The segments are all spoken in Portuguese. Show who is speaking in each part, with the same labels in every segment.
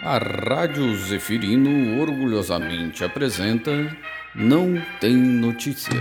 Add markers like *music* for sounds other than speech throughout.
Speaker 1: A Rádio Zefirino orgulhosamente apresenta Não Tem Notícias.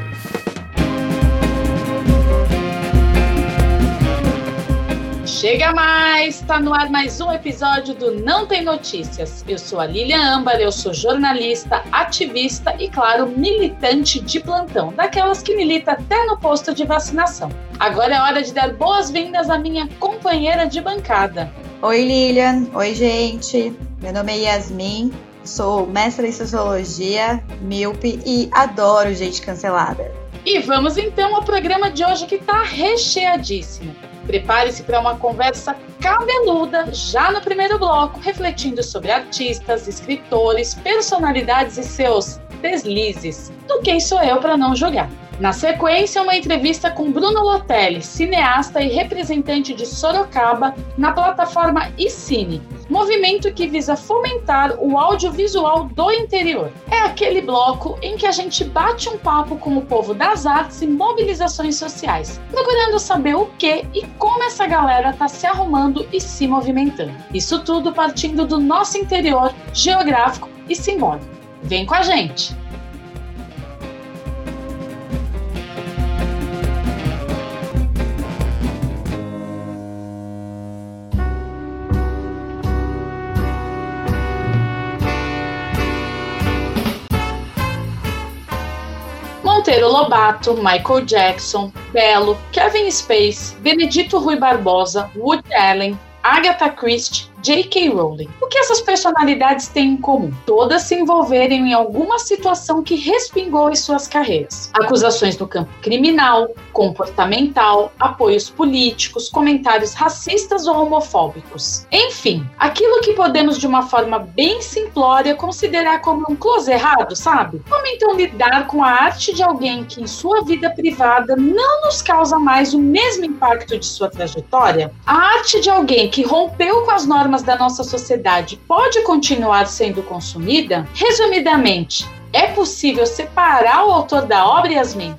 Speaker 2: Chega mais! Está no ar mais um episódio do Não Tem Notícias. Eu sou a Lilian Âmbar, eu sou jornalista, ativista e, claro, militante de plantão, daquelas que milita até no posto de vacinação. Agora é hora de dar boas-vindas à minha companheira de bancada.
Speaker 3: Oi, Lilian. Oi, gente. Meu nome é Yasmin, sou mestra em sociologia, míope e adoro gente cancelada.
Speaker 2: E vamos então ao programa de hoje que está recheadíssimo. Prepare-se para uma conversa cabeluda já no primeiro bloco, refletindo sobre artistas, escritores, personalidades e seus deslizes. Do quem sou eu para não julgar? Na sequência, uma entrevista com Bruno Lotelli, cineasta e representante de Sorocaba, na plataforma iCine, movimento que visa fomentar o audiovisual do interior. É aquele bloco em que a gente bate um papo com o povo das artes e mobilizações sociais, procurando saber o que e como essa galera está se arrumando e se movimentando. Isso tudo partindo do nosso interior geográfico e simbólico. Vem com a gente! Monteiro Lobato, Michael Jackson, Belo, Kevin Space, Benedito Rui Barbosa, Woody Allen, Agatha Christie, J.K. Rowling. O que essas personalidades têm em comum? Todas se envolveram em alguma situação que respingou em suas carreiras. Acusações no campo criminal, comportamental, apoios políticos, comentários racistas ou homofóbicos. Enfim, aquilo que podemos de uma forma bem simplória considerar como um close errado, sabe? Como então lidar com a arte de alguém que em sua vida privada não nos causa mais o mesmo impacto de sua trajetória? A arte de alguém que rompeu com as normas da nossa sociedade pode continuar sendo consumida? Resumidamente, é possível separar o autor da obra, Yasmin?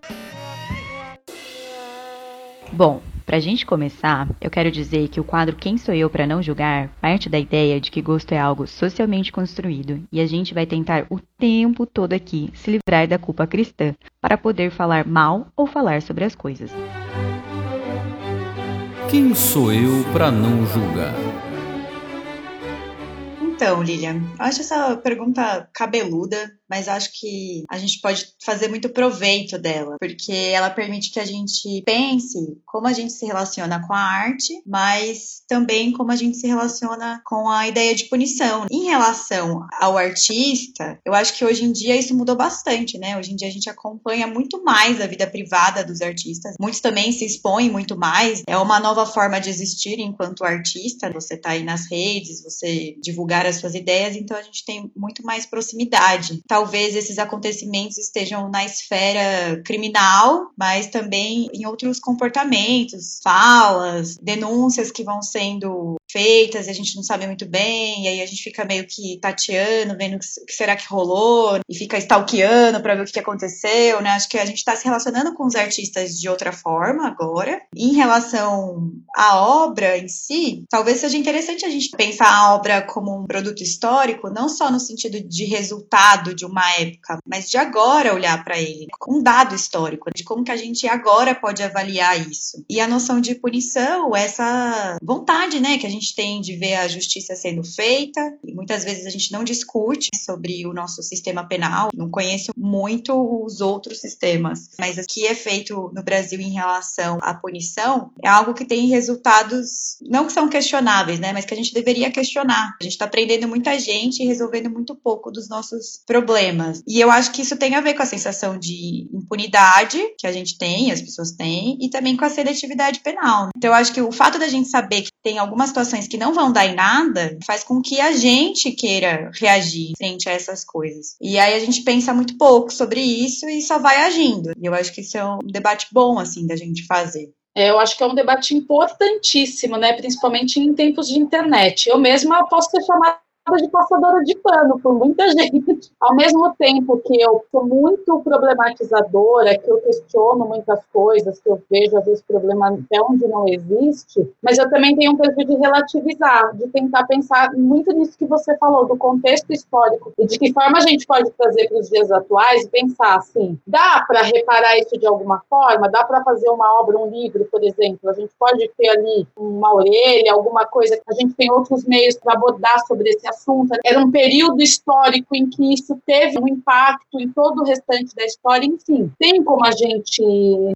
Speaker 4: Bom, para a gente começar, eu quero dizer que o quadro Quem Sou Eu para Não Julgar parte da ideia de que gosto é algo socialmente construído e a gente vai tentar o tempo todo aqui se livrar da culpa cristã para poder falar mal ou falar sobre as coisas.
Speaker 1: Quem sou eu para não julgar?
Speaker 3: Então, Lilian, acho essa pergunta cabeluda, mas acho que a gente pode fazer muito proveito dela, porque ela permite que a gente pense como a gente se relaciona com a arte, mas também como a gente se relaciona com a ideia de punição. Em relação ao artista, eu acho que hoje em dia isso mudou bastante, né? Hoje em dia a gente acompanha muito mais a vida privada dos artistas. Muitos também se expõem muito mais. É uma nova forma de existir enquanto artista. Você tá aí nas redes, você divulgar as suas ideias, então a gente tem muito mais proximidade. Talvez esses acontecimentos estejam na esfera criminal, mas também em outros comportamentos, falas, denúncias que vão sendo feitas e a gente não sabe muito bem, e aí a gente fica meio que tateando, vendo o que será que rolou, e fica stalkeando para ver o que aconteceu, né? Acho que a gente está se relacionando com os artistas de outra forma agora. Em relação à obra em si, talvez seja interessante a gente pensar a obra como um produto histórico, não só no sentido de resultado de uma época, mas de agora olhar para ele, com um dado histórico, de como que a gente agora pode avaliar isso. E a noção de punição, essa vontade, né, que a gente gente tem de ver a justiça sendo feita, muitas vezes a gente não discute sobre o nosso sistema penal, não conheço muito os outros sistemas, mas o que é feito no Brasil em relação à punição é algo que tem resultados não que são questionáveis, né, mas que a gente deveria questionar. A gente está prendendo muita gente e resolvendo muito pouco dos nossos problemas. E eu acho que isso tem a ver com a sensação de impunidade que a gente tem, as pessoas têm, e também com a seletividade penal. Então eu acho que o fato da gente saber que tem algumas situações que não vão dar em nada, faz com que a gente queira reagir frente a essas coisas. E aí a gente pensa muito pouco sobre isso e só vai agindo. E eu acho que isso é um debate bom, assim, da gente fazer.
Speaker 2: É, eu acho que é um debate importantíssimo, né? Principalmente em tempos de internet. Eu mesma posso ter chamado de passadora de pano por muita *laughs* gente. Ao mesmo tempo que eu sou muito problematizadora, que eu questiono muitas coisas, que eu vejo às vezes problema até onde não existe, mas eu também tenho um perfil de relativizar, de tentar pensar muito nisso que você falou, do contexto histórico e de que forma a gente pode trazer para os dias atuais e pensar assim, dá para reparar isso de alguma forma? Dá para fazer uma obra, um livro, por exemplo? A gente pode ter ali uma orelha, alguma coisa, a gente tem outros meios para abordar sobre esse assunto. Era um período histórico em que isso teve um impacto em todo o restante da história, enfim. Tem como a gente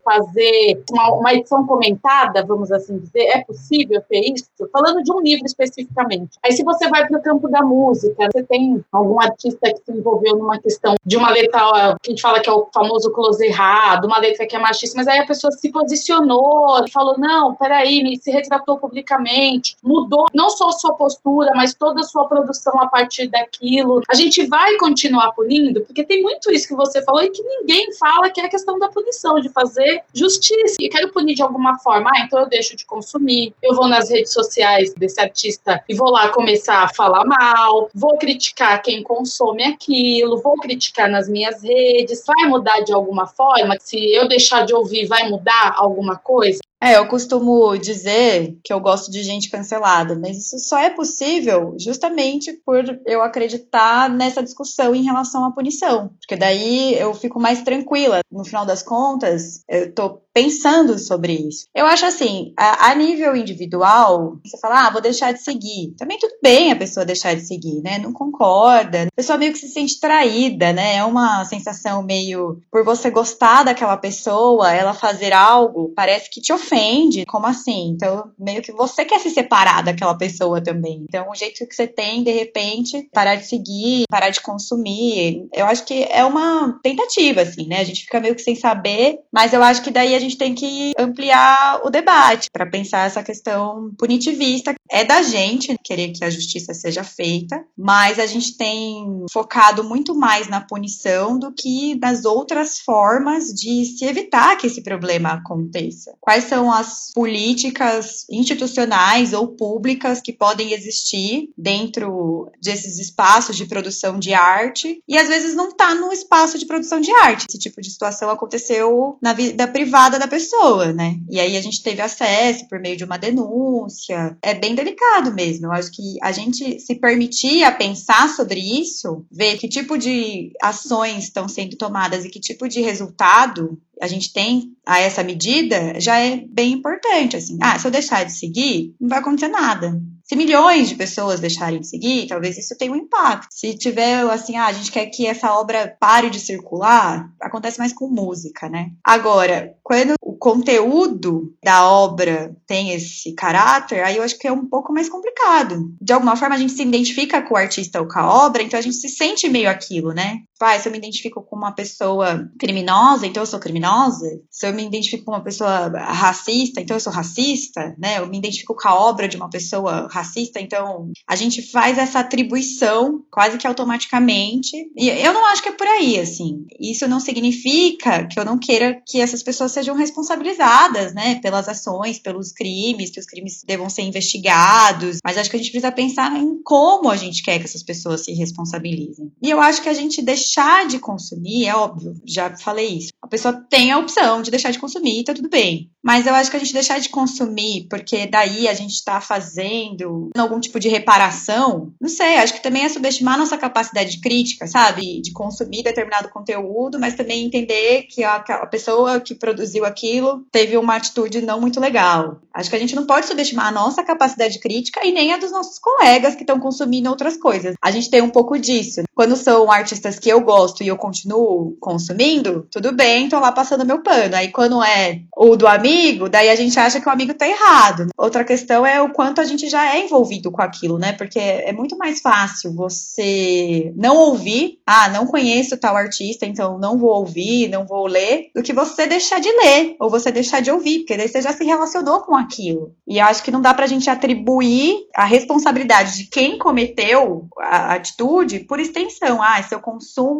Speaker 2: fazer uma, uma edição comentada, vamos assim dizer? É possível ter isso? Falando de um livro especificamente. Aí, se você vai para o campo da música, você tem algum artista que se envolveu numa questão de uma letra que a gente fala que é o famoso close errado, uma letra que é machista, mas aí a pessoa se posicionou falou: não, peraí, se retratou publicamente, mudou não só a sua postura, mas toda a sua produção a partir daquilo. A gente vai continuar punindo, porque tem muito isso que você falou e que ninguém fala, que é a questão da punição, de fazer justiça. E quero punir de alguma forma, ah, então eu deixo de consumir, eu vou nas redes sociais desse artista e vou lá começar a falar mal, vou criticar quem consome aquilo, vou criticar nas minhas redes. Vai mudar de alguma forma? Se eu deixar de ouvir, vai mudar alguma coisa?
Speaker 3: É, eu costumo dizer que eu gosto de gente cancelada, mas isso só é possível justamente por eu acreditar nessa discussão em relação à punição. Porque daí eu fico mais tranquila. No final das contas, eu tô pensando sobre isso. Eu acho assim, a, a, nível individual, você fala, ah, vou deixar de seguir. Também tudo bem a pessoa deixar de seguir, né? Não concorda. A pessoa meio que se sente traída, né? É uma sensação meio, por você gostar daquela pessoa, ela fazer algo, parece que te ofende. Como assim? Então, meio que você quer se separar daquela pessoa também. Então, o jeito que você tem, de repente, parar de seguir, parar de consumir, eu acho que é uma tentativa, assim, né? A gente fica meio que sem saber, mas eu acho que daí a gente tem que ampliar o debate para pensar essa questão punitivista. É da gente querer que a justiça seja feita, mas a gente tem focado muito mais na punição do que nas outras formas de se evitar que esse problema aconteça. Quais são as políticas institucionais ou públicas que podem existir dentro desses espaços de produção de arte e às vezes não está no espaço de produção de arte. Esse tipo de situação aconteceu na vida privada da pessoa, né? E aí a gente teve acesso por meio de uma denúncia. É bem delicado mesmo. Eu acho que a gente se permitir a pensar sobre isso, ver que tipo de ações estão sendo tomadas e que tipo de resultado a gente tem a essa medida, já é bem importante, assim. Ah, se eu deixar de seguir, não vai acontecer nada. Se milhões de pessoas deixarem de seguir, talvez isso tenha um impacto. Se tiver assim, ah, a gente quer que essa obra pare de circular, acontece mais com música, né? Agora, quando o conteúdo da obra tem esse caráter, aí eu acho que é um pouco mais complicado. De alguma forma a gente se identifica com o artista ou com a obra, então a gente se sente meio aquilo, né? Ah, se eu me identifico com uma pessoa criminosa, então eu sou criminosa. Se eu me identifico com uma pessoa racista, então eu sou racista, né? Eu me identifico com a obra de uma pessoa racista, então a gente faz essa atribuição quase que automaticamente. E eu não acho que é por aí, assim. Isso não significa que eu não queira que essas pessoas sejam responsabilizadas, né, pelas ações, pelos crimes, que os crimes devam ser investigados. Mas acho que a gente precisa pensar em como a gente quer que essas pessoas se responsabilizem. E eu acho que a gente deixar de consumir, é óbvio, já falei isso. A pessoa tem a opção de deixar de consumir, tá tudo bem. Mas eu acho que a gente deixar de consumir, porque daí a gente está fazendo algum tipo de reparação, não sei, acho que também é subestimar nossa capacidade de crítica, sabe? De consumir determinado conteúdo, mas também entender que a, a pessoa que produziu aquilo teve uma atitude não muito legal. Acho que a gente não pode subestimar a nossa capacidade crítica e nem a dos nossos colegas que estão consumindo outras coisas. A gente tem um pouco disso. Quando são artistas que eu gosto e eu continuo consumindo, tudo bem, tô lá passando meu pano. Aí quando é o do amigo, daí a gente acha que o amigo tá errado. Outra questão é o quanto a gente já é envolvido com aquilo, né? Porque é muito mais fácil você não ouvir, ah, não conheço tal artista, então não vou ouvir, não vou ler, do que você deixar de ler ou você deixar de ouvir, porque daí você já se relacionou com aquilo. E acho que não dá pra gente atribuir a responsabilidade de quem cometeu a atitude por extensão. Ah, se eu consumo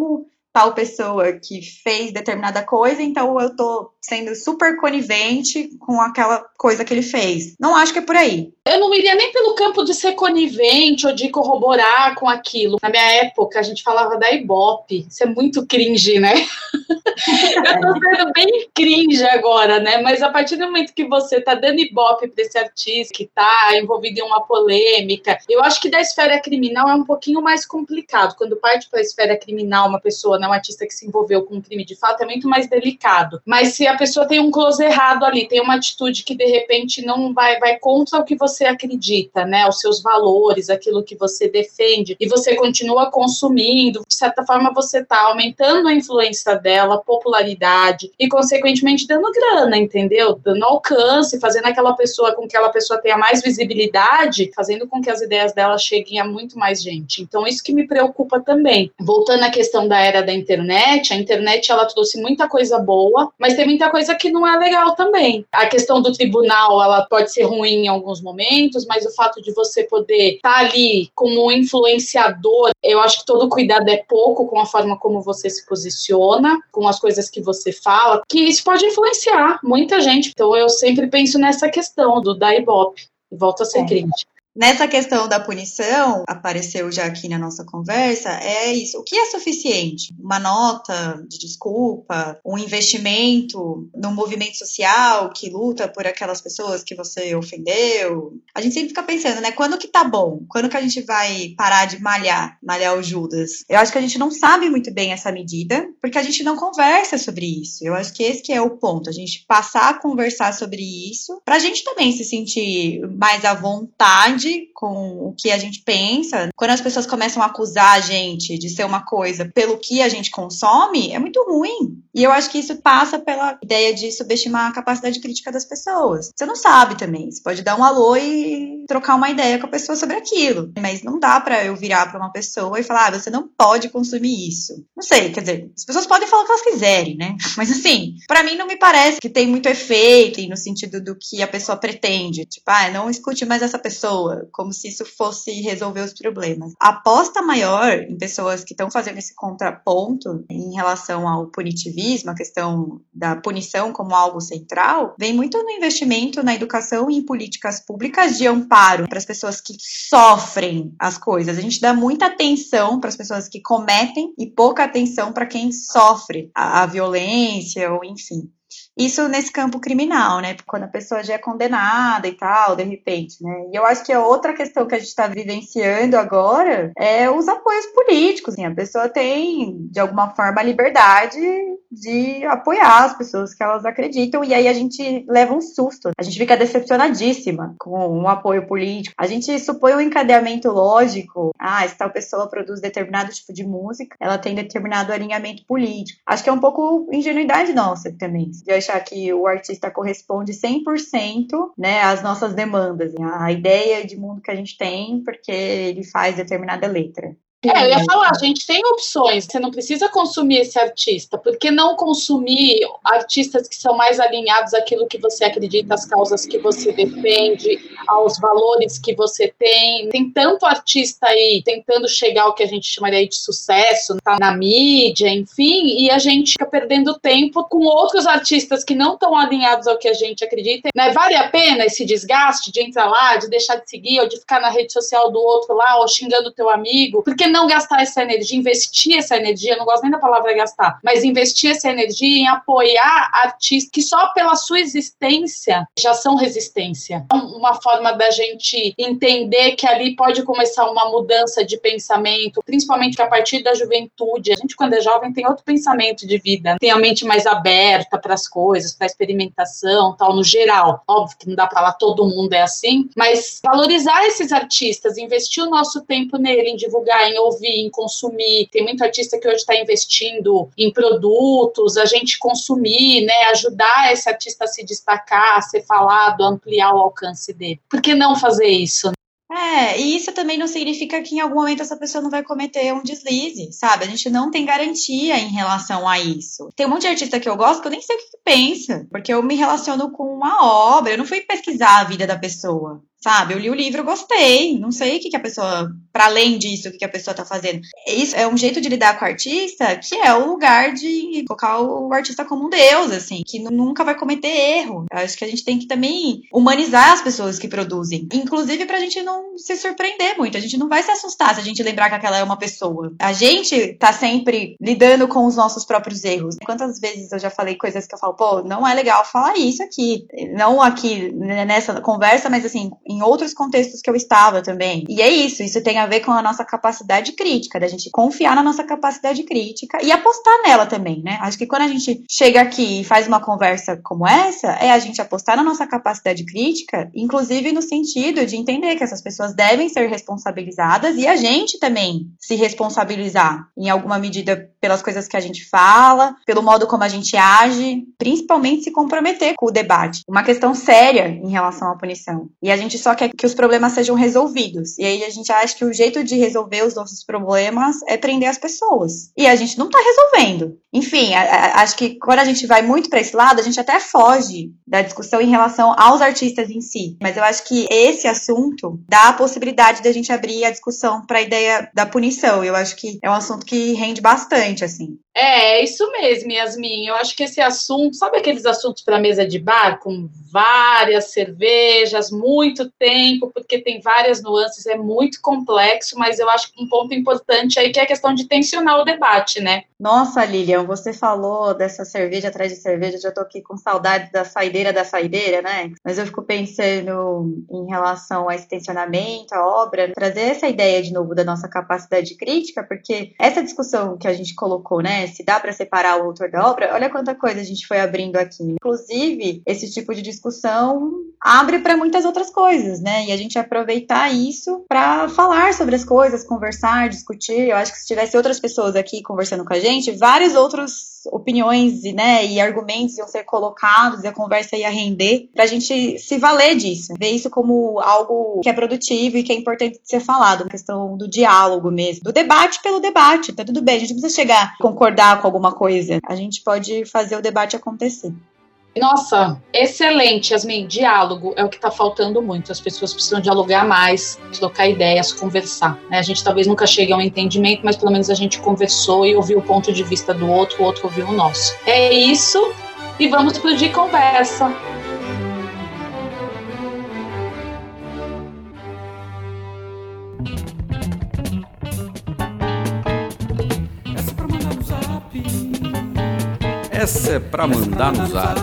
Speaker 3: tal pessoa que fez determinada coisa, então eu tô sendo super conivente com aquela coisa que ele fez. Não acho que é por aí.
Speaker 2: Eu não iria nem pelo campo de ser conivente ou de corroborar com aquilo. Na minha época, a gente falava da Ibope. Isso é muito cringe, né? *laughs* eu tô sendo bem cringe agora, né? Mas a partir do momento que você tá dando Ibope pra esse artista que tá envolvido em uma polêmica, eu acho que da esfera criminal é um pouquinho mais complicado. Quando parte para a esfera criminal, uma pessoa, né, um artista que se envolveu com um crime de fato, é muito mais delicado. Mas se a pessoa tem um close errado ali, tem uma atitude que de repente não vai, vai contra o que você você acredita, né? Os seus valores, aquilo que você defende, e você continua consumindo, de certa forma você está aumentando a influência dela, popularidade, e consequentemente dando grana, entendeu? Dando alcance, fazendo aquela pessoa com que aquela pessoa tenha mais visibilidade, fazendo com que as ideias dela cheguem a muito mais gente. Então, isso que me preocupa também. Voltando à questão da era da internet, a internet ela trouxe muita coisa boa, mas tem muita coisa que não é legal também. A questão do tribunal, ela pode ser ruim em alguns momentos momentos, mas o fato de você poder estar tá ali como influenciador, eu acho que todo cuidado é pouco com a forma como você se posiciona, com as coisas que você fala, que isso pode influenciar muita gente. Então eu sempre penso nessa questão do da Ibope. E volto a ser é. crítica.
Speaker 3: Nessa questão da punição, apareceu já aqui na nossa conversa, é isso. O que é suficiente? Uma nota de desculpa, um investimento no movimento social que luta por aquelas pessoas que você ofendeu? A gente sempre fica pensando, né? Quando que tá bom? Quando que a gente vai parar de malhar, malhar o Judas? Eu acho que a gente não sabe muito bem essa medida, porque a gente não conversa sobre isso. Eu acho que esse que é o ponto, a gente passar a conversar sobre isso, pra gente também se sentir mais à vontade com o que a gente pensa. Quando as pessoas começam a acusar a gente de ser uma coisa pelo que a gente consome, é muito ruim. E eu acho que isso passa pela ideia de subestimar a capacidade crítica das pessoas. Você não sabe também. Você pode dar um alô e trocar uma ideia com a pessoa sobre aquilo. Mas não dá para eu virar para uma pessoa e falar, ah, você não pode consumir isso. Não sei, quer dizer, as pessoas podem falar o que elas quiserem, né? *laughs* Mas assim, para mim não me parece que tem muito efeito no sentido do que a pessoa pretende. Tipo, ah, não escute mais essa pessoa pessoa, como se isso fosse resolver os problemas. A aposta maior em pessoas que estão fazendo esse contraponto em relação ao punitivismo, a questão da punição como algo central, vem muito no investimento na educação e em políticas públicas de amparo para as pessoas que sofrem as coisas. A gente dá muita atenção para as pessoas que cometem e pouca atenção para quem sofre a, a violência ou enfim. Isso nesse campo criminal, né? Quando a pessoa já é condenada e tal, de repente, né? E eu acho que a outra questão que a gente está vivenciando agora é os apoios políticos. Assim, a pessoa tem, de alguma forma, a liberdade de apoiar as pessoas que elas acreditam, e aí a gente leva um susto. A gente fica decepcionadíssima com um apoio político. A gente supõe um encadeamento lógico. Ah, se tal pessoa produz determinado tipo de música, ela tem determinado alinhamento político. Acho que é um pouco ingenuidade nossa também, de achar que o artista corresponde 100% né, às nossas demandas, à ideia de mundo que a gente tem, porque ele faz determinada letra.
Speaker 2: É, eu ia falar, a gente tem opções, você não precisa consumir esse artista, por que não consumir artistas que são mais alinhados àquilo que você acredita, às causas que você defende, aos valores que você tem? Tem tanto artista aí tentando chegar ao que a gente chamaria de sucesso, tá na mídia, enfim, e a gente fica perdendo tempo com outros artistas que não estão alinhados ao que a gente acredita. Né? Vale a pena esse desgaste de entrar lá, de deixar de seguir, ou de ficar na rede social do outro lá, ou xingando o teu amigo? Porque não gastar essa energia, investir essa energia, não gosto nem da palavra gastar, mas investir essa energia em apoiar artistas que só pela sua existência já são resistência. Uma forma da gente entender que ali pode começar uma mudança de pensamento, principalmente a partir da juventude. A gente, quando é jovem, tem outro pensamento de vida, tem a mente mais aberta para as coisas, para a experimentação, tal, no geral. Óbvio que não dá para lá todo mundo é assim, mas valorizar esses artistas, investir o nosso tempo nele, em divulgar, em ouvir, em consumir. Tem muito artista que hoje está investindo em produtos, a gente consumir, né, ajudar esse artista a se destacar, a ser falado, ampliar o alcance dele. Por que não fazer isso?
Speaker 3: É, e isso também não significa que em algum momento essa pessoa não vai cometer um deslize, sabe? A gente não tem garantia em relação a isso. Tem um monte de artista que eu gosto que eu nem sei o que, que pensa, porque eu me relaciono com uma obra, eu não fui pesquisar a vida da pessoa sabe? Eu li o livro, gostei, não sei o que, que a pessoa, para além disso, o que, que a pessoa tá fazendo. Isso é um jeito de lidar com o artista que é o lugar de colocar o artista como um deus, assim, que nunca vai cometer erro. Eu acho que a gente tem que também humanizar as pessoas que produzem, inclusive pra gente não se surpreender muito, a gente não vai se assustar se a gente lembrar que aquela é uma pessoa. A gente tá sempre lidando com os nossos próprios erros. Quantas vezes eu já falei coisas que eu falo, pô, não é legal falar isso aqui. Não aqui nessa conversa, mas assim, em outros contextos que eu estava também. E é isso, isso tem a ver com a nossa capacidade crítica, da gente confiar na nossa capacidade crítica e apostar nela também, né? Acho que quando a gente chega aqui e faz uma conversa como essa, é a gente apostar na nossa capacidade crítica, inclusive no sentido de entender que essas pessoas devem ser responsabilizadas e a gente também se responsabilizar em alguma medida pelas coisas que a gente fala, pelo modo como a gente age, principalmente se comprometer com o debate. Uma questão séria em relação à punição. E a gente só quer que os problemas sejam resolvidos. E aí a gente acha que o jeito de resolver os nossos problemas é prender as pessoas. E a gente não tá resolvendo. Enfim, a, a, acho que quando a gente vai muito para esse lado, a gente até foge da discussão em relação aos artistas em si. Mas eu acho que esse assunto dá a possibilidade da gente abrir a discussão para a ideia da punição. Eu acho que é um assunto que rende bastante, assim.
Speaker 5: É, é isso mesmo, Yasmin. Eu acho que esse assunto, sabe aqueles assuntos para mesa de bar com várias cervejas, muito tempo, porque tem várias nuances, é muito complexo, mas eu acho que um ponto importante aí que é a questão de tensionar o debate, né?
Speaker 3: Nossa, Lilian, você falou dessa cerveja atrás de cerveja, já tô aqui com saudade da saideira da saideira, né? Mas eu fico pensando em relação a esse tensionamento, a obra, trazer essa ideia de novo da nossa capacidade crítica, porque essa discussão que a gente colocou, né? Se dá para separar o autor da obra, olha quanta coisa a gente foi abrindo aqui. Inclusive, esse tipo de discussão abre para muitas outras coisas, né? E a gente aproveitar isso para falar sobre as coisas, conversar, discutir. Eu acho que se tivesse outras pessoas aqui conversando com a gente, várias outras opiniões né, e argumentos iam ser colocados e a conversa ia render para a gente se valer disso, ver isso como algo que é produtivo e que é importante ser falado, questão do diálogo mesmo, do debate pelo debate, tá tudo bem, a gente não precisa chegar a concordar com alguma coisa, a gente pode fazer o debate acontecer.
Speaker 5: Nossa, excelente, Yasmin. Diálogo é o que está faltando muito. As pessoas precisam dialogar mais, trocar ideias, conversar. Né? A gente talvez nunca chegue a um entendimento, mas pelo menos a gente conversou e ouviu o ponto de vista do outro, o outro ouviu o nosso. É isso, e vamos pro de conversa.
Speaker 1: Essa é pra mandar no zap.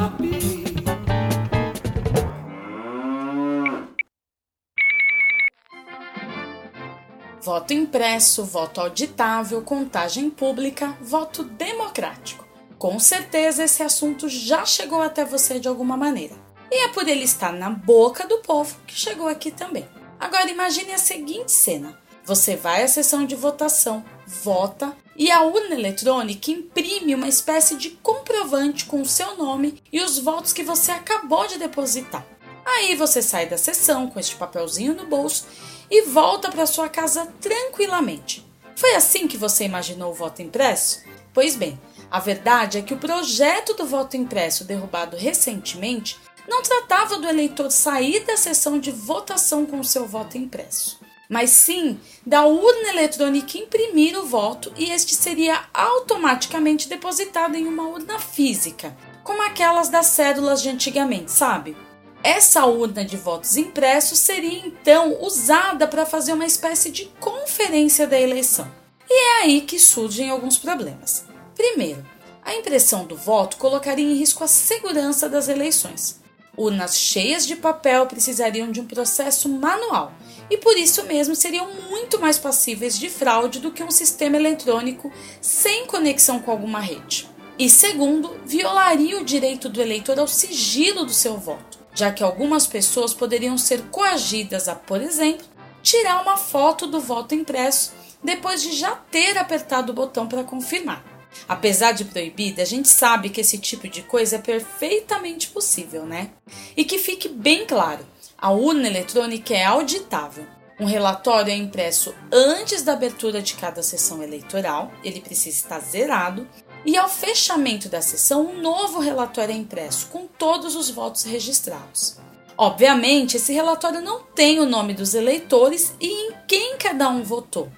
Speaker 2: Voto impresso, voto auditável, contagem pública, voto democrático. Com certeza esse assunto já chegou até você de alguma maneira. E é por ele estar na boca do povo que chegou aqui também. Agora imagine a seguinte cena: você vai à sessão de votação, vota e a urna eletrônica imprime uma espécie de comprovante com o seu nome e os votos que você acabou de depositar. Aí você sai da sessão com este papelzinho no bolso e volta para sua casa tranquilamente. Foi assim que você imaginou o voto impresso? Pois bem, a verdade é que o projeto do voto impresso derrubado recentemente não tratava do eleitor sair da sessão de votação com seu voto impresso mas sim da urna eletrônica imprimir o voto e este seria automaticamente depositado em uma urna física, como aquelas das cédulas de antigamente, sabe? Essa urna de votos impressos seria então usada para fazer uma espécie de conferência da eleição. E é aí que surgem alguns problemas. Primeiro, a impressão do voto colocaria em risco a segurança das eleições. Urnas cheias de papel precisariam de um processo manual e por isso mesmo seriam muito mais passíveis de fraude do que um sistema eletrônico sem conexão com alguma rede. E segundo, violaria o direito do eleitor ao sigilo do seu voto, já que algumas pessoas poderiam ser coagidas a, por exemplo, tirar uma foto do voto impresso depois de já ter apertado o botão para confirmar. Apesar de proibida, a gente sabe que esse tipo de coisa é perfeitamente possível, né? E que fique bem claro, a urna eletrônica é auditável. Um relatório é impresso antes da abertura de cada sessão eleitoral, ele precisa estar zerado, e ao fechamento da sessão, um novo relatório é impresso com todos os votos registrados.
Speaker 6: Obviamente, esse relatório não tem o nome dos eleitores e em quem cada um votou,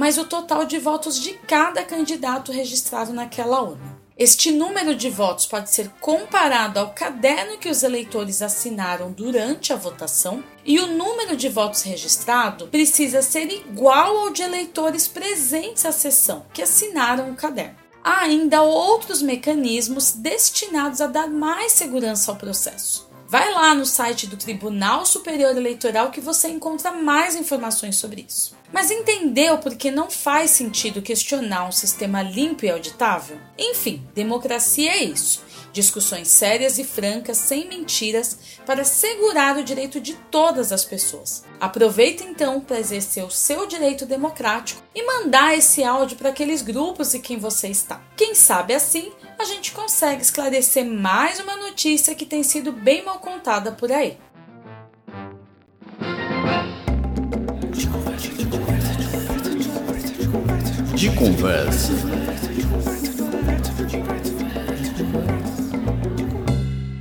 Speaker 6: mas o total de votos de cada candidato registrado naquela urna. Este número de votos pode ser comparado ao caderno que os eleitores assinaram durante a votação, e o número de votos registrado precisa ser igual ao de eleitores presentes à sessão que assinaram o caderno. Há ainda outros mecanismos destinados a dar mais segurança ao processo. Vai lá no site do Tribunal Superior Eleitoral que você encontra mais informações sobre isso. Mas entendeu por que não faz sentido questionar um sistema limpo e auditável? Enfim, democracia é isso. Discussões sérias e francas, sem mentiras, para segurar o direito de todas as pessoas. Aproveita então para exercer o seu direito democrático e mandar esse áudio para aqueles grupos em quem você está. Quem sabe assim a gente consegue esclarecer mais uma notícia que tem sido bem mal contada por aí.
Speaker 1: De conversa.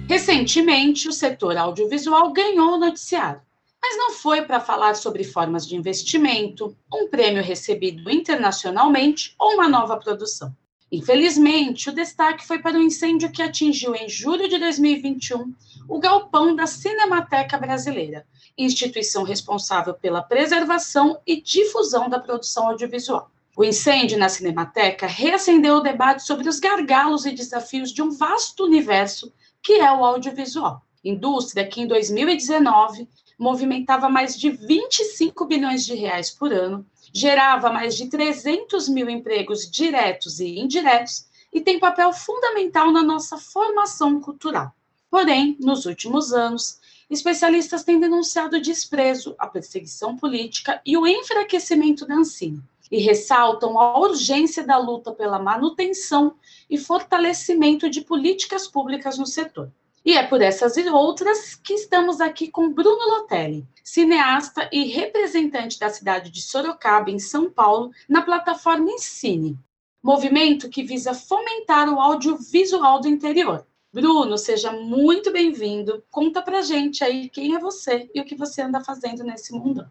Speaker 2: Recentemente, o setor audiovisual ganhou o noticiário, mas não foi para falar sobre formas de investimento, um prêmio recebido internacionalmente ou uma nova produção. Infelizmente, o destaque foi para o incêndio que atingiu em julho de 2021 o galpão da Cinemateca Brasileira, instituição responsável pela preservação e difusão da produção audiovisual. O incêndio na Cinemateca reacendeu o debate sobre os gargalos e desafios de um vasto universo que é o audiovisual. Indústria que em 2019 movimentava mais de 25 bilhões de reais por ano gerava mais de 300 mil empregos diretos e indiretos e tem papel fundamental na nossa formação cultural. Porém, nos últimos anos, especialistas têm denunciado o desprezo, a perseguição política e o enfraquecimento da Ancine, e ressaltam a urgência da luta pela manutenção e fortalecimento de políticas públicas no setor. E é por essas e outras que estamos aqui com Bruno Lotelli, cineasta e representante da cidade de Sorocaba, em São Paulo, na plataforma Ensine, movimento que visa fomentar o audiovisual do interior. Bruno, seja muito bem-vindo. Conta pra gente aí quem é você e o que você anda fazendo nesse mundo.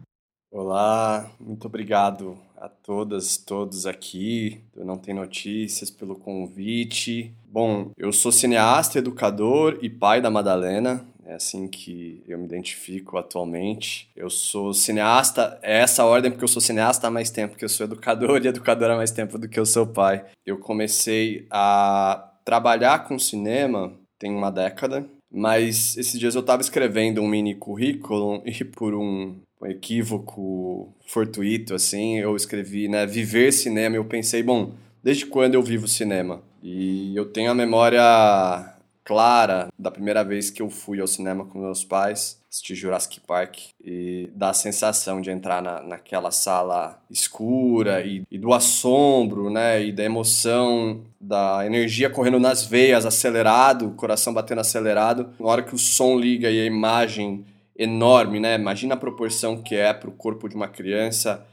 Speaker 7: Olá, muito obrigado a todas, todos aqui do Não Tem Notícias pelo convite. Bom, eu sou cineasta, educador e pai da Madalena. É assim que eu me identifico atualmente. Eu sou cineasta, é essa ordem porque eu sou cineasta há mais tempo que eu sou educador *laughs* e educador há mais tempo do que eu sou pai. Eu comecei a trabalhar com cinema tem uma década, mas esses dias eu estava escrevendo um mini currículo *laughs* e por um um equívoco fortuito, assim, eu escrevi, né, viver cinema, eu pensei, bom, desde quando eu vivo cinema? E eu tenho a memória clara da primeira vez que eu fui ao cinema com meus pais, assistir Jurassic Park, e da sensação de entrar na, naquela sala escura e, e do assombro, né, e da emoção, da energia correndo nas veias, acelerado, o coração batendo acelerado, na hora que o som liga e a imagem enorme, né? Imagina a proporção que é para o corpo de uma criança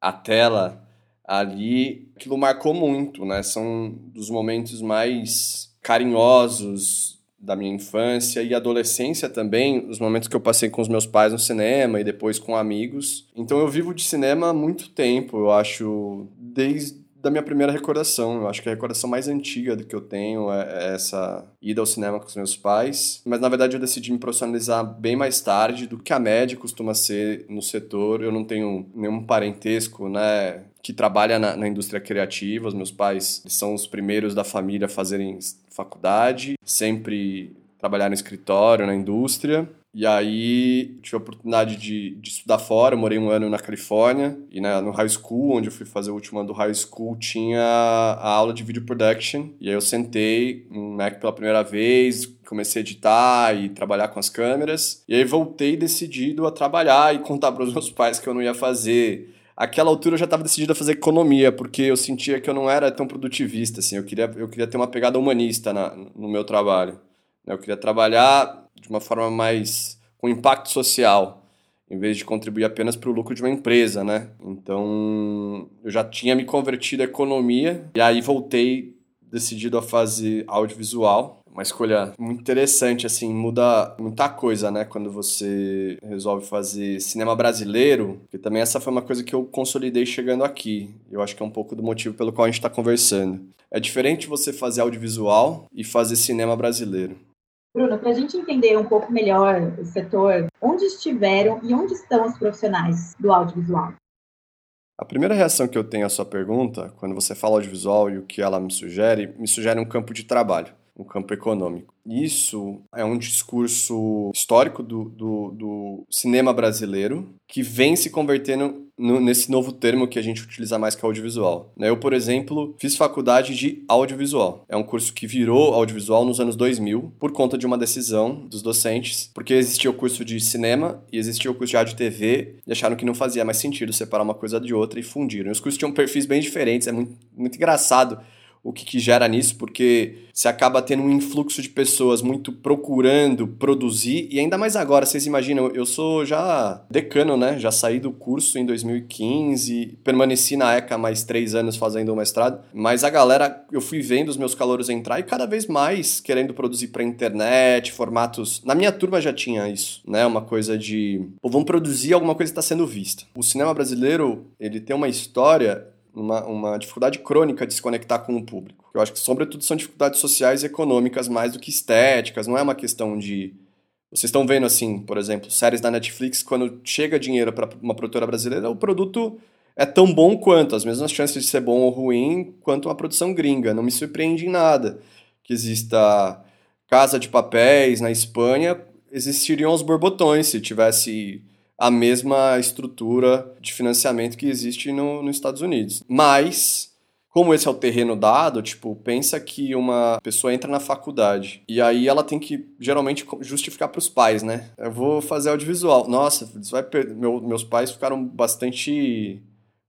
Speaker 7: a tela ali. Aquilo marcou muito, né? São dos momentos mais carinhosos da minha infância e adolescência também, os momentos que eu passei com os meus pais no cinema e depois com amigos. Então eu vivo de cinema há muito tempo, eu acho, desde da minha primeira recordação. Eu acho que a recordação mais antiga do que eu tenho é, é essa ida ao cinema com os meus pais. Mas na verdade eu decidi me profissionalizar bem mais tarde do que a média costuma ser no setor. Eu não tenho nenhum parentesco, né? Que trabalha na, na indústria criativa. Os meus pais são os primeiros da família a fazerem faculdade, sempre trabalhar no escritório, na indústria. E aí tive a oportunidade de, de estudar fora, morei um ano na Califórnia e na, no high school, onde eu fui fazer o último ano do high school, tinha a aula de video production. E aí eu sentei no Mac pela primeira vez, comecei a editar e trabalhar com as câmeras. E aí voltei decidido a trabalhar e contar para os meus pais que eu não ia fazer aquela altura eu já estava decidido a fazer economia, porque eu sentia que eu não era tão produtivista, assim, eu queria, eu queria ter uma pegada humanista na, no meu trabalho. Eu queria trabalhar de uma forma mais com impacto social, em vez de contribuir apenas para o lucro de uma empresa, né? Então, eu já tinha me convertido à economia e aí voltei decidido a fazer audiovisual, uma escolha muito interessante, assim, muda muita coisa, né? Quando você resolve fazer cinema brasileiro, porque também essa foi uma coisa que eu consolidei chegando aqui. Eu acho que é um pouco do motivo pelo qual a gente está conversando. É diferente você fazer audiovisual e fazer cinema brasileiro.
Speaker 8: Bruno, para a gente entender um pouco melhor o setor, onde estiveram e onde estão os profissionais do audiovisual?
Speaker 7: A primeira reação que eu tenho à sua pergunta, quando você fala audiovisual e o que ela me sugere, me sugere um campo de trabalho no campo econômico. Isso é um discurso histórico do, do, do cinema brasileiro que vem se convertendo no, nesse novo termo que a gente utiliza mais que é audiovisual. Né? Eu, por exemplo, fiz faculdade de audiovisual. É um curso que virou audiovisual nos anos 2000 por conta de uma decisão dos docentes, porque existia o curso de cinema e existia o curso de rádio e TV e acharam que não fazia mais sentido separar uma coisa de outra e fundiram. Os cursos tinham perfis bem diferentes, é muito, muito engraçado o que, que gera nisso, porque você acaba tendo um influxo de pessoas muito procurando produzir, e ainda mais agora, vocês imaginam, eu sou já decano, né? Já saí do curso em 2015, permaneci na ECA mais três anos fazendo o mestrado, mas a galera, eu fui vendo os meus calouros entrar e cada vez mais querendo produzir para internet, formatos. Na minha turma já tinha isso, né? Uma coisa de, pô, vamos produzir alguma coisa que está sendo vista. O cinema brasileiro, ele tem uma história uma, uma dificuldade crônica de se conectar com o público. Eu acho que, sobretudo, são dificuldades sociais e econômicas mais do que estéticas, não é uma questão de. Vocês estão vendo, assim, por exemplo, séries da Netflix, quando chega dinheiro para uma produtora brasileira, o produto é tão bom quanto, as mesmas chances de ser bom ou ruim quanto uma produção gringa. Não me surpreende em nada que exista Casa de Papéis na Espanha, existiriam os borbotões se tivesse a mesma estrutura de financiamento que existe no, nos Estados Unidos. Mas, como esse é o terreno dado, tipo, pensa que uma pessoa entra na faculdade e aí ela tem que geralmente justificar para os pais, né? Eu vou fazer audiovisual. Nossa, vai Meu, meus pais ficaram bastante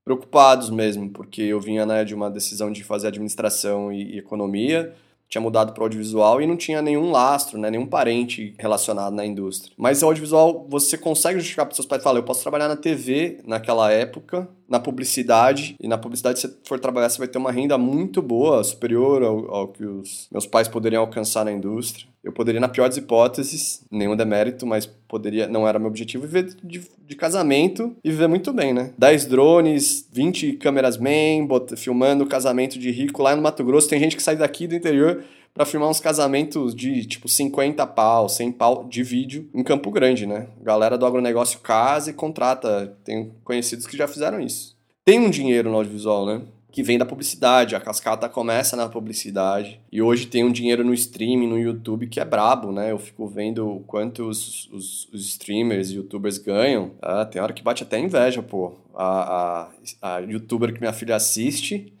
Speaker 7: preocupados mesmo, porque eu vinha né, de uma decisão de fazer administração e, e economia tinha mudado para o audiovisual e não tinha nenhum lastro, né, nenhum parente relacionado na indústria. Mas o audiovisual, você consegue justificar para seus pais, falar, eu posso trabalhar na TV naquela época, na publicidade, e na publicidade, se você for trabalhar, você vai ter uma renda muito boa, superior ao, ao que os meus pais poderiam alcançar na indústria. Eu poderia, na pior das hipóteses, nenhum demérito, mas poderia, não era meu objetivo, viver de, de casamento e viver muito bem, né? 10 drones, 20 câmeras man, bot, filmando casamento de rico lá no Mato Grosso. Tem gente que sai daqui do interior para filmar uns casamentos de tipo 50 pau, 100 pau de vídeo em Campo Grande, né? Galera do agronegócio casa e contrata. Tem conhecidos que já fizeram isso. Tem um dinheiro no audiovisual, né? que vem da publicidade. A cascata começa na publicidade. E hoje tem um dinheiro no streaming, no YouTube, que é brabo, né? Eu fico vendo quanto os, os, os streamers e youtubers ganham. Ah, tem hora que bate até inveja, pô. A, a, a youtuber que minha filha assiste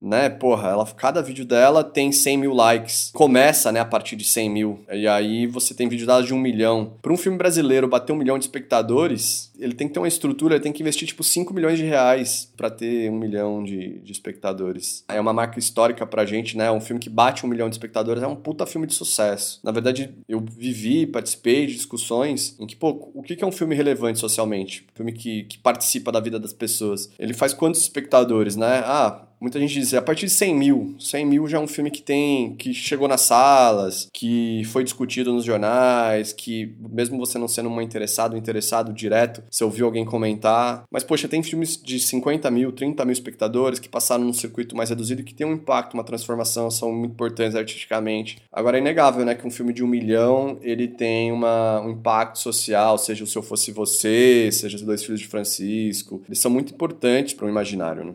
Speaker 7: né? Porra, ela, cada vídeo dela tem 100 mil likes. Começa, né, a partir de 100 mil. E aí você tem vídeo dela de um milhão. Para um filme brasileiro bater um milhão de espectadores, ele tem que ter uma estrutura, ele tem que investir, tipo, 5 milhões de reais para ter um milhão de, de espectadores. É uma marca histórica pra gente, né? Um filme que bate um milhão de espectadores é um puta filme de sucesso. Na verdade, eu vivi, participei de discussões em que, pô, o que é um filme relevante socialmente? Um filme que, que participa da vida das pessoas. Ele faz quantos espectadores, né? Ah, muita gente diz, a partir de 100 mil. 100 mil já é um filme que tem, que chegou nas salas, que foi discutido nos jornais, que mesmo você não sendo uma interessado, interessado direto, você ouviu alguém comentar. Mas, poxa, tem filmes de 50 mil, 30 mil espectadores que passaram num circuito mais reduzido que tem um impacto, uma transformação, são muito importantes artisticamente. Agora é inegável, né, que um filme de um milhão, ele tem uma, um impacto social, seja o Se Eu Fosse Você, seja Os Dois Filhos de Francisco. Eles são muito importantes para o imaginário, né?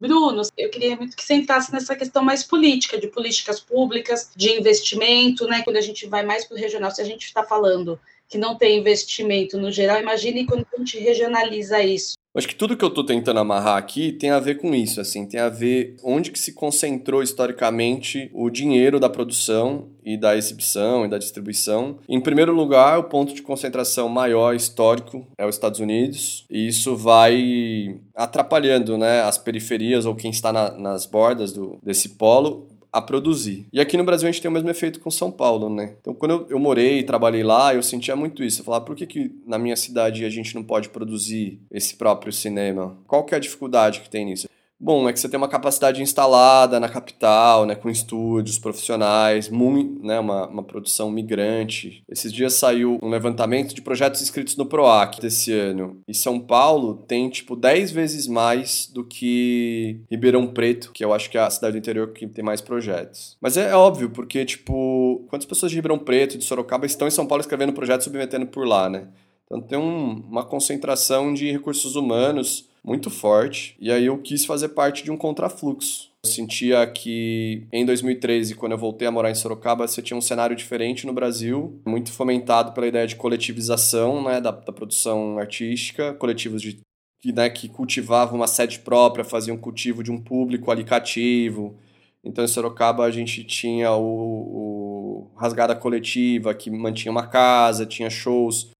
Speaker 2: Bruno, eu queria muito que sentasse nessa questão mais política, de políticas públicas, de investimento, né? Quando a gente vai mais para o regional, se a gente está falando que não tem investimento no geral, imagine quando a gente regionaliza isso.
Speaker 7: Acho que tudo que eu estou tentando amarrar aqui tem a ver com isso, assim, tem a ver onde que se concentrou historicamente o dinheiro da produção e da exibição e da distribuição. Em primeiro lugar, o ponto de concentração maior histórico é os Estados Unidos, e isso vai atrapalhando, né, as periferias ou quem está na, nas bordas do, desse polo a produzir. E aqui no Brasil a gente tem o mesmo efeito com São Paulo, né? Então, quando eu, morei e trabalhei lá, eu sentia muito isso. Eu falava, por que, que na minha cidade a gente não pode produzir esse próprio cinema? Qual que é a dificuldade que tem nisso? Bom, é que você tem uma capacidade instalada na capital, né, com estúdios profissionais, muito, né, uma, uma produção migrante. Esses dias saiu um levantamento de projetos inscritos no PROAC desse ano. E São Paulo tem, tipo, 10 vezes mais do que Ribeirão Preto, que eu acho que é a cidade do interior que tem mais projetos. Mas é óbvio, porque, tipo, quantas pessoas de Ribeirão Preto, de Sorocaba, estão em São Paulo escrevendo projetos submetendo por lá, né? Então tem um, uma concentração de recursos humanos muito forte. E aí eu quis fazer parte de um contrafluxo. Eu sentia que em 2013, quando eu voltei a morar em Sorocaba, você tinha um cenário diferente no Brasil, muito fomentado pela ideia de coletivização né, da, da produção artística, coletivos de, que, né, que cultivavam uma sede própria, faziam cultivo de um público ali cativo. Então, em Sorocaba, a gente tinha o, o Rasgada Coletiva, que mantinha uma casa, tinha shows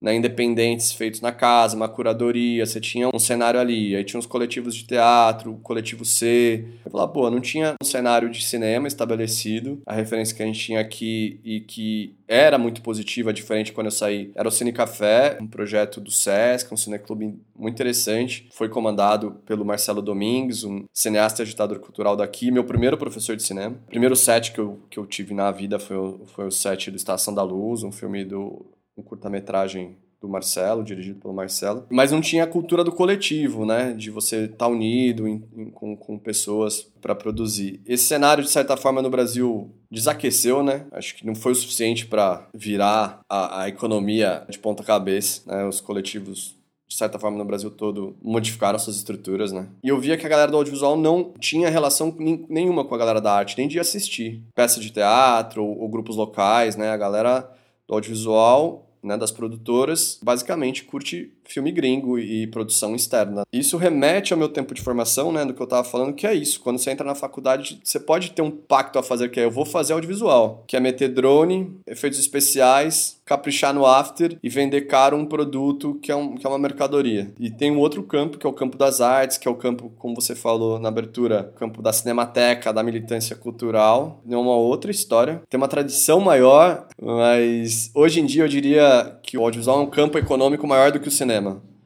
Speaker 7: né, independentes feitos na casa, uma curadoria, você tinha um cenário ali, aí tinha uns coletivos de teatro, o coletivo C. Eu falava, pô, não tinha um cenário de cinema estabelecido. A referência que a gente tinha aqui e que era muito positiva, diferente quando eu saí, era o Cine Café, um projeto do SESC, um cineclube muito interessante. Foi comandado pelo Marcelo Domingues, um cineasta e agitador cultural daqui, meu primeiro professor de cinema. O primeiro set que eu, que eu tive na vida foi foi o set do Estação da Luz, um filme do um curta-metragem do Marcelo, dirigido pelo Marcelo, mas não tinha a cultura do coletivo, né, de você estar tá unido em, em, com, com pessoas para produzir. Esse cenário, de certa forma, no Brasil desaqueceu, né, acho que não foi o suficiente para virar a, a, economia de ponta cabeça, né, os coletivos de certa forma, no Brasil todo, modificaram suas estruturas, né? E eu via que a galera do audiovisual não tinha relação nenhuma com a galera da arte, nem de assistir peça de teatro ou, ou grupos locais, né? A galera do audiovisual né, das produtoras, basicamente curte filme gringo e produção externa. Isso remete ao meu tempo de formação, né, do que eu estava falando, que é isso. Quando você entra na faculdade, você pode ter um pacto a fazer, que é eu vou fazer audiovisual, que é meter drone, efeitos especiais, caprichar no after e vender caro um produto que é, um, que é uma mercadoria. E tem um outro campo, que é o campo das artes, que é o campo, como você falou na abertura, campo da cinemateca, da militância cultural. É uma outra história. Tem uma tradição maior, mas hoje em dia eu diria que o audiovisual é um campo econômico maior do que o cinema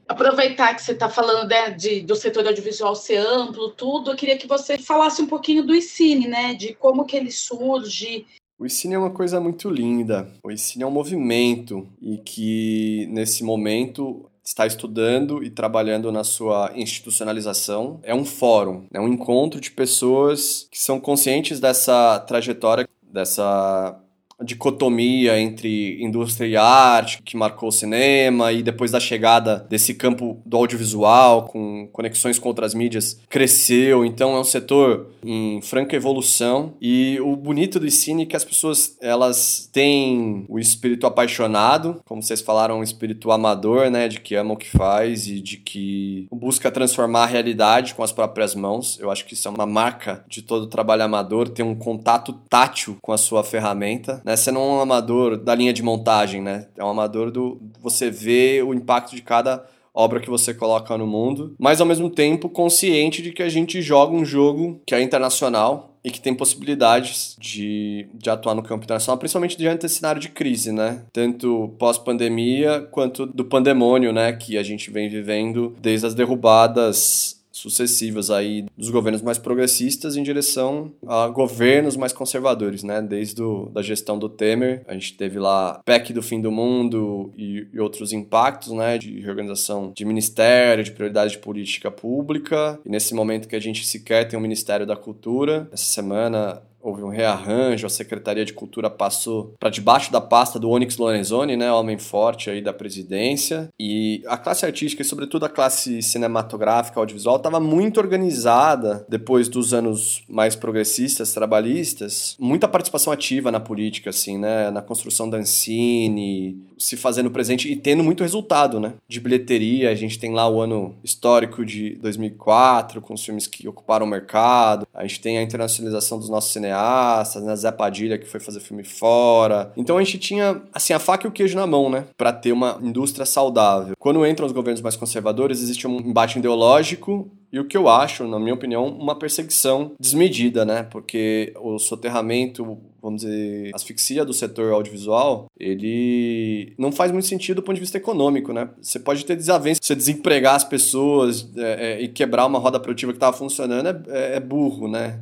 Speaker 2: aproveitar que você está falando né, de, do setor audiovisual ser amplo, tudo, eu queria que você falasse um pouquinho do ICINE, né? De como que ele surge,
Speaker 7: o ICINE é uma coisa muito linda. O ICINE é um movimento e que, nesse momento, está estudando e trabalhando na sua institucionalização. É um fórum, é um encontro de pessoas que são conscientes dessa trajetória, dessa dicotomia entre indústria e arte que marcou o cinema e depois da chegada desse campo do audiovisual com conexões com outras mídias cresceu. Então é um setor em franca evolução e o bonito do cine é que as pessoas elas têm o espírito apaixonado. Como vocês falaram um espírito amador né de que ama o que faz e de que busca transformar a realidade com as próprias mãos. Eu acho que isso é uma marca de todo trabalho amador ter um contato tátil com a sua ferramenta né? Você não é um amador da linha de montagem, né? É um amador do você vê o impacto de cada obra que você coloca no mundo, mas ao mesmo tempo consciente de que a gente joga um jogo que é internacional e que tem possibilidades de, de atuar no campo internacional, principalmente diante desse cenário de crise, né? Tanto pós-pandemia quanto do pandemônio, né? Que a gente vem vivendo desde as derrubadas sucessivas aí dos governos mais progressistas em direção a governos mais conservadores, né? Desde do, da gestão do Temer, a gente teve lá PEC do fim do mundo e, e outros impactos, né? De reorganização de ministério, de prioridade de política pública. E nesse momento que a gente sequer tem um Ministério da Cultura, essa semana houve um rearranjo, a Secretaria de Cultura passou para debaixo da pasta do Onyx Lorenzoni, né, homem forte aí da presidência, e a classe artística e sobretudo a classe cinematográfica audiovisual estava muito organizada depois dos anos mais progressistas, trabalhistas, muita participação ativa na política assim, né, na construção da Ancine, se fazendo presente e tendo muito resultado, né, de bilheteria, a gente tem lá o ano histórico de 2004 com os filmes que ocuparam o mercado, a gente tem a internacionalização dos nossos cineastas né? Zé Padilha que foi fazer filme fora. Então a gente tinha, assim, a faca e o queijo na mão, né? Pra ter uma indústria saudável. Quando entram os governos mais conservadores, existe um embate ideológico E o que eu acho, na minha opinião, uma perseguição desmedida, né? Porque o soterramento, vamos dizer, asfixia do setor audiovisual, ele não faz muito sentido do ponto de vista econômico, né? Você pode ter desavença, você desempregar as pessoas é, é, e quebrar uma roda produtiva que estava funcionando é, é, é burro, né?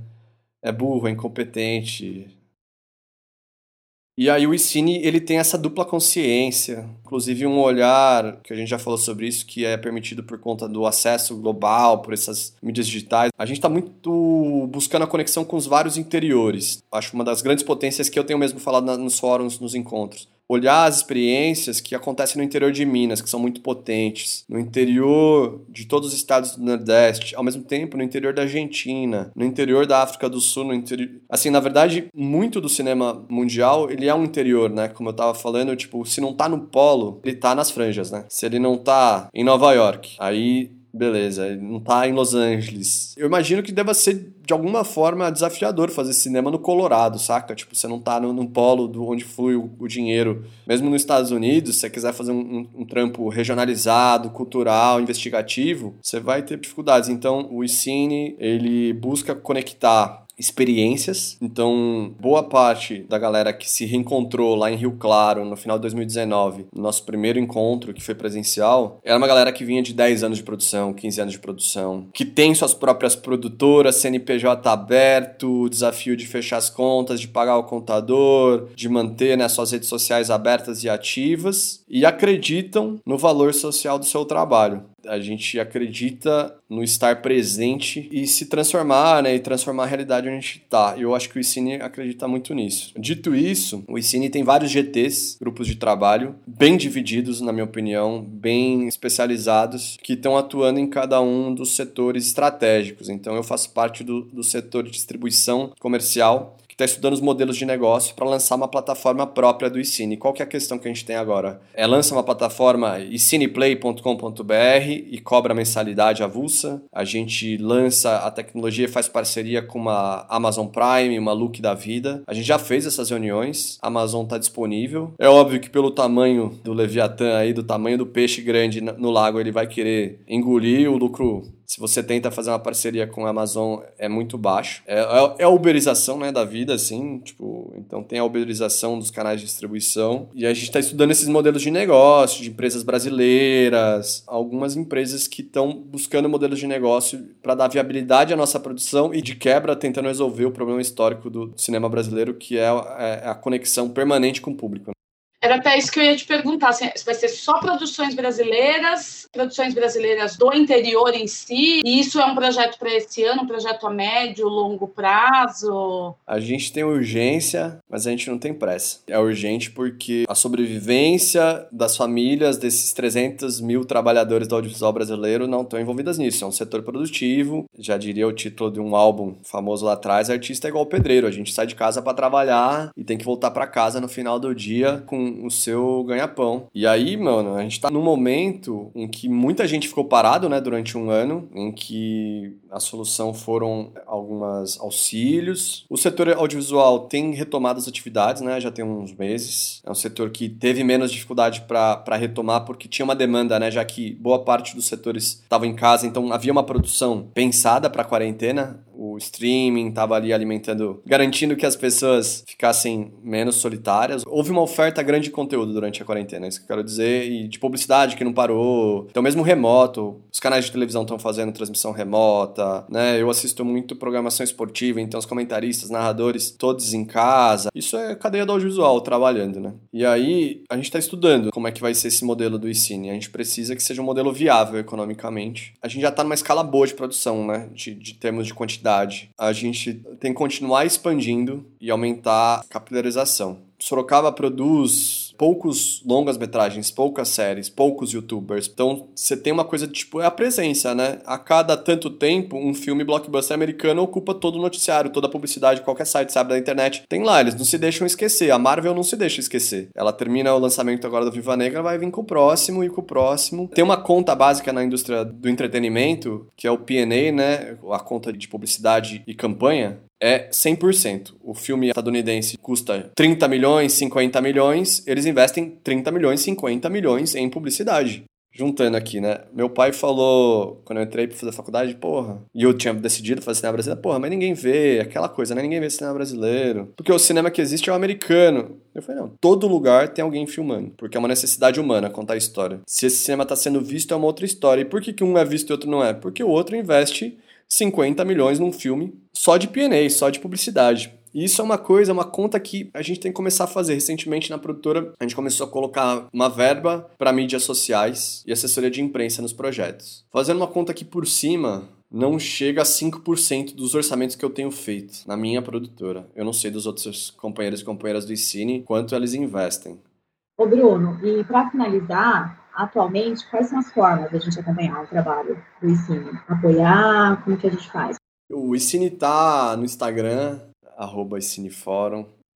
Speaker 7: É burro, é incompetente, e aí o Icine, ele tem essa dupla consciência, inclusive um olhar, que a gente já falou sobre isso, que é permitido por conta do acesso global, por essas mídias digitais. A gente está muito buscando a conexão com os vários interiores. Acho uma das grandes potências que eu tenho mesmo falado nos fóruns, nos encontros olhar as experiências que acontecem no interior de Minas, que são muito potentes, no interior de todos os estados do Nordeste, ao mesmo tempo no interior da Argentina, no interior da África do Sul, no interior... Assim, na verdade, muito do cinema mundial, ele é um interior, né? Como eu tava falando, tipo, se não tá no polo, ele tá nas franjas, né? Se ele não tá em Nova York, aí Beleza, ele não tá em Los Angeles. Eu imagino que deva ser, de alguma forma, desafiador fazer cinema no Colorado, saca? Tipo, você não tá no polo do onde flui o, o, dinheiro. Mesmo nos Estados Unidos, se você quiser fazer um, um, um, trampo regionalizado, cultural, investigativo, você vai ter dificuldades. Então, o ICINE, ele busca conectar experiências. Então, boa parte da galera que se reencontrou lá em Rio Claro no final de 2019, no nosso primeiro encontro, que foi presencial, era uma galera que vinha de 10 anos de produção, 15 anos de produção, que tem suas próprias produtoras, CNPJ aberto, desafio de fechar as contas, de pagar o contador, de manter né, suas redes sociais abertas e ativas e acreditam no valor social do seu trabalho a gente acredita no estar presente e se transformar, né? E transformar a realidade onde a gente está. E eu acho que o ICINE acredita muito nisso. Dito isso, o ICINE tem vários GTs, grupos de trabalho, bem divididos, na minha opinião, bem especializados, que estão atuando em cada um dos setores estratégicos. Então, eu faço parte do, do setor de distribuição comercial está estudando os modelos de negócio para lançar uma plataforma própria do eCine. Qual que é a questão que a gente tem agora? É lança uma plataforma ecineplay.com.br e cobra mensalidade avulsa. A gente lança a tecnologia e faz parceria com uma Amazon Prime, uma Look da vida. A gente já fez essas reuniões, a Amazon está disponível. É óbvio que pelo tamanho do Leviatã aí, do tamanho do peixe grande no lago, ele vai querer engolir o lucro se você tenta fazer uma parceria com a Amazon, é muito baixo. É, é, é, a uberização né, da vida, assim, tipo, então tem a uberização dos canais de distribuição. E a gente está estudando esses modelos de negócio, de empresas brasileiras, algumas empresas que estão buscando modelos de negócio para dar viabilidade à nossa produção e de quebra tentando resolver o problema histórico do cinema brasileiro, que é, é a conexão permanente com o público.
Speaker 2: Era até isso que eu ia te perguntar, assim, se vai ser só produções brasileiras, produções brasileiras do interior em si, e isso é um projeto para esse ano, um projeto a médio, longo prazo?
Speaker 7: A gente tem urgência, mas a gente não tem pressa. É urgente porque a sobrevivência das famílias desses 300 mil trabalhadores do audiovisual brasileiro não estão envolvidas nisso. É um setor produtivo, já diria o título de um álbum famoso lá atrás, artista é igual pedreiro, a gente sai de casa para trabalhar e tem que voltar para casa no final do dia com o seu ganha-pão. E aí, mano, a gente tá num momento em que muita gente ficou parado, né, durante um ano, em que a solução foram algumas auxílios. O setor audiovisual tem retomado as atividades, né, já tem uns meses. É um setor que teve menos dificuldade para retomar porque tinha uma demanda, né, já que boa parte dos setores estavam em casa, então havia uma produção pensada para quarentena o streaming estava ali alimentando, garantindo que as pessoas ficassem menos solitárias. Houve uma oferta grande de conteúdo durante a quarentena, é isso que eu quero dizer, e de publicidade que não parou. Então, mesmo remoto, os canais de televisão estão fazendo transmissão remota, né? Eu assisto muito programação esportiva, então os comentaristas, narradores, todos em casa. Isso é cadeia do audiovisual trabalhando, né? E aí, a gente está estudando como é que vai ser esse modelo do ICINE. A gente precisa que seja um modelo viável economicamente. A gente já está numa escala boa de produção, né? De, de termos de quantidade a gente tem que continuar expandindo e aumentar a capilarização. Sorocaba produz poucos longas metragens, poucas séries, poucos youtubers. Então você tem uma coisa de, tipo, é a presença, né? A cada tanto tempo, um filme blockbuster americano ocupa todo o noticiário, toda a publicidade, qualquer site, sabe, da internet. Tem lá, eles não se deixam esquecer. A Marvel não se deixa esquecer. Ela termina o lançamento agora do Viva Negra, vai vir com o próximo e com o próximo. Tem uma conta básica na indústria do entretenimento, que é o P&A, né? A conta de publicidade e campanha, é 100%. O filme estadunidense custa 30 milhões, 50 milhões, eles investem 30 milhões, 50 milhões em publicidade. juntando aqui, né? Meu pai falou, quando eu entrei pra fazer faculdade, porra, e eu tinha decidido fazer cinema brasileiro, porra, mas ninguém vê, aquela coisa, né? Ninguém vê cinema brasileiro. Porque o cinema que existe é o americano. Eu falei, não, todo lugar tem alguém filmando, porque é uma necessidade humana contar a história. Se esse cinema tá sendo visto, é uma outra história. E por que, que um é visto e outro não é? Porque o outro investe 50 milhões num filme só de P&A, só de publicidade. E isso é uma coisa, uma conta que a gente tem que começar a fazer. Recentemente na produtora, a gente começou a colocar uma verba para mídias sociais e assessoria de imprensa nos projetos. Fazendo uma conta aqui por cima, não chega a 5% dos orçamentos que eu tenho feito na minha produtora. Eu não sei dos outros companheiros e companheiras do ICINE quanto eles investem.
Speaker 8: Ô Bruno, e para finalizar, atualmente, quais são as formas da gente acompanhar o trabalho do ICINE? Apoiar? Como que a gente faz?
Speaker 7: O ICINE tá no Instagram, arroba.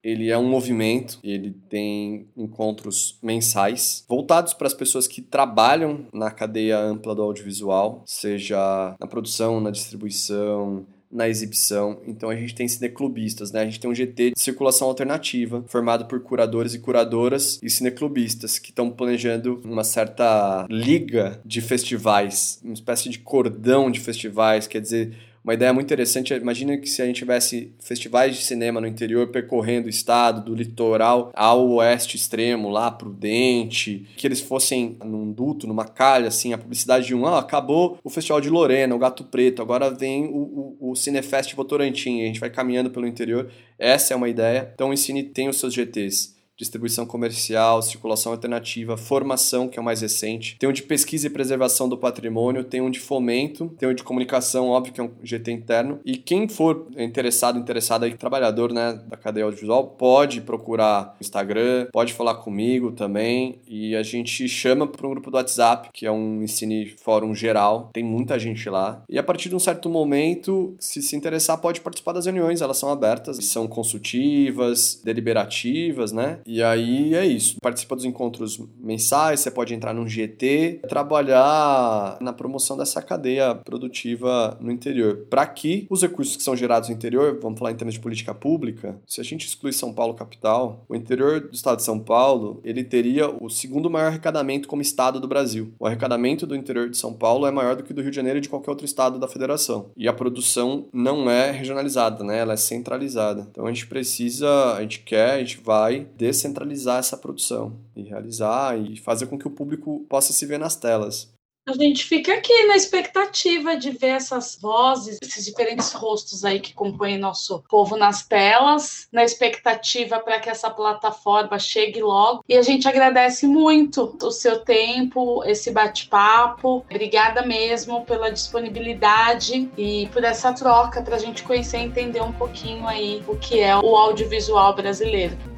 Speaker 7: Ele é um movimento, ele tem encontros mensais voltados para as pessoas que trabalham na cadeia ampla do audiovisual, seja na produção, na distribuição, na exibição. Então a gente tem cineclubistas, né? A gente tem um GT de circulação alternativa, formado por curadores e curadoras e cineclubistas que estão planejando uma certa liga de festivais, uma espécie de cordão de festivais, quer dizer, uma ideia muito interessante. Imagina que se a gente tivesse festivais de cinema no interior percorrendo o estado, do litoral ao oeste extremo, lá prudente, que eles fossem num duto, numa calha, assim, a publicidade de um, ah, acabou o Festival de Lorena, o Gato Preto, agora vem o, o, o Cinefest Votorantim, a gente vai caminhando pelo interior. Essa é uma ideia. Então o Ensine tem os seus GTs distribuição comercial, circulação alternativa, formação, que é o mais recente. Tem um de pesquisa e preservação do patrimônio, tem um de fomento, tem um de comunicação, óbvio que é um GT interno. E quem for interessado, interessado aí, trabalhador né, da cadeia audiovisual, pode procurar o Instagram, pode falar comigo também. E a gente chama para um grupo do WhatsApp, que é um Ensine Fórum geral. Tem muita gente lá. E a partir de um certo momento, se se interessar, pode participar das reuniões. Elas são abertas, são consultivas, deliberativas, né? E aí é isso. Participa dos encontros mensais, você pode entrar num GT, trabalhar na promoção dessa cadeia produtiva no interior. Para que os recursos que são gerados no interior, vamos falar em termos de política pública, se a gente exclui São Paulo capital, o interior do estado de São Paulo, ele teria o segundo maior arrecadamento como estado do Brasil. O arrecadamento do interior de São Paulo é maior do que do Rio de Janeiro e de qualquer outro estado da federação. E a produção não é regionalizada, né? Ela é centralizada. Então a gente precisa, a gente quer, a gente vai descentralizar essa produção e realizar e fazer com que o público possa se ver nas telas.
Speaker 2: A gente fica aqui na expectativa de ver essas vozes, esses diferentes rostos aí que compõem nosso povo nas telas, na expectativa para que essa plataforma chegue logo. E a gente agradece muito o seu tempo, esse bate-papo. Obrigada mesmo pela disponibilidade e por essa troca para a gente conhecer e entender um pouquinho aí o que é o audiovisual brasileiro.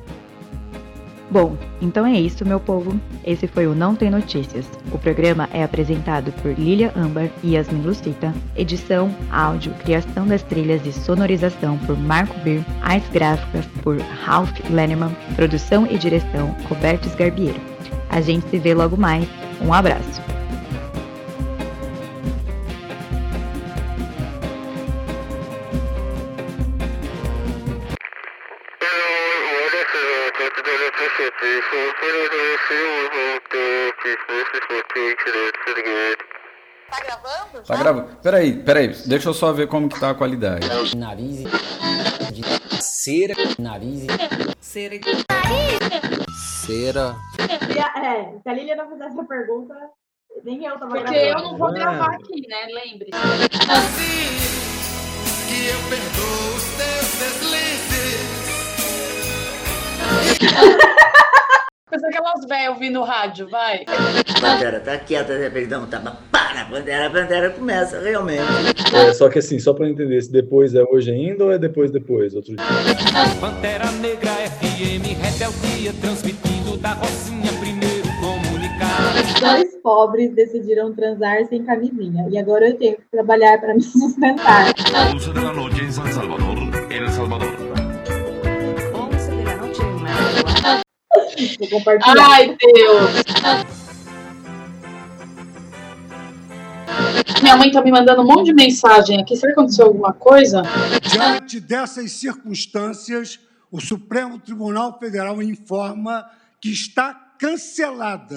Speaker 4: Bom, então é isso, meu povo. Esse foi o Não Tem Notícias. O programa é apresentado por Lilia Ambar e Yasmin Lucita. Edição, áudio, criação das trilhas e sonorização por Marco Bir. Artes gráficas por Ralph Lenneman. Produção e direção, Roberto Sgarbiero. A gente se vê logo mais. Um abraço.
Speaker 2: Tá gravando?
Speaker 1: Tá gravando. Peraí, peraí. Deixa eu só ver como que tá a qualidade.
Speaker 9: Nariz de cera, nariz
Speaker 2: Cera.
Speaker 1: Cera.
Speaker 8: É, se a Lilia não fizesse a pergunta, nem eu tava
Speaker 2: Porque
Speaker 8: gravando.
Speaker 2: eu não vou
Speaker 1: É.
Speaker 2: gravar aqui, né? Lembre-se.
Speaker 10: que eu perdoo os teus deslizes.
Speaker 2: Coisa aquelas velhas ouvindo rádio, vai.
Speaker 11: Pantera tá quieta, de repente dá um tapa, para, Pantera, a Pantera começa realmente.
Speaker 12: É, só que assim, só pra entender, se depois é hoje ainda ou é depois depois, outro dia.
Speaker 10: Pantera Negra FM, rebeldia, transmitindo da Rocinha, primeiro comunicar.
Speaker 8: Dois pobres decidiram transar sem camisinha. E agora eu tenho que trabalhar para me sustentar.
Speaker 10: 11 de la noche en San Salvador, El Salvador.
Speaker 8: Vou compartilhar.
Speaker 2: Ai, Deus. Minha mãe tá me mandando um monte de mensagem aqui. Será que aconteceu alguma coisa?
Speaker 13: Diante dessas circunstâncias, o Supremo Tribunal Federal informa que está cancelada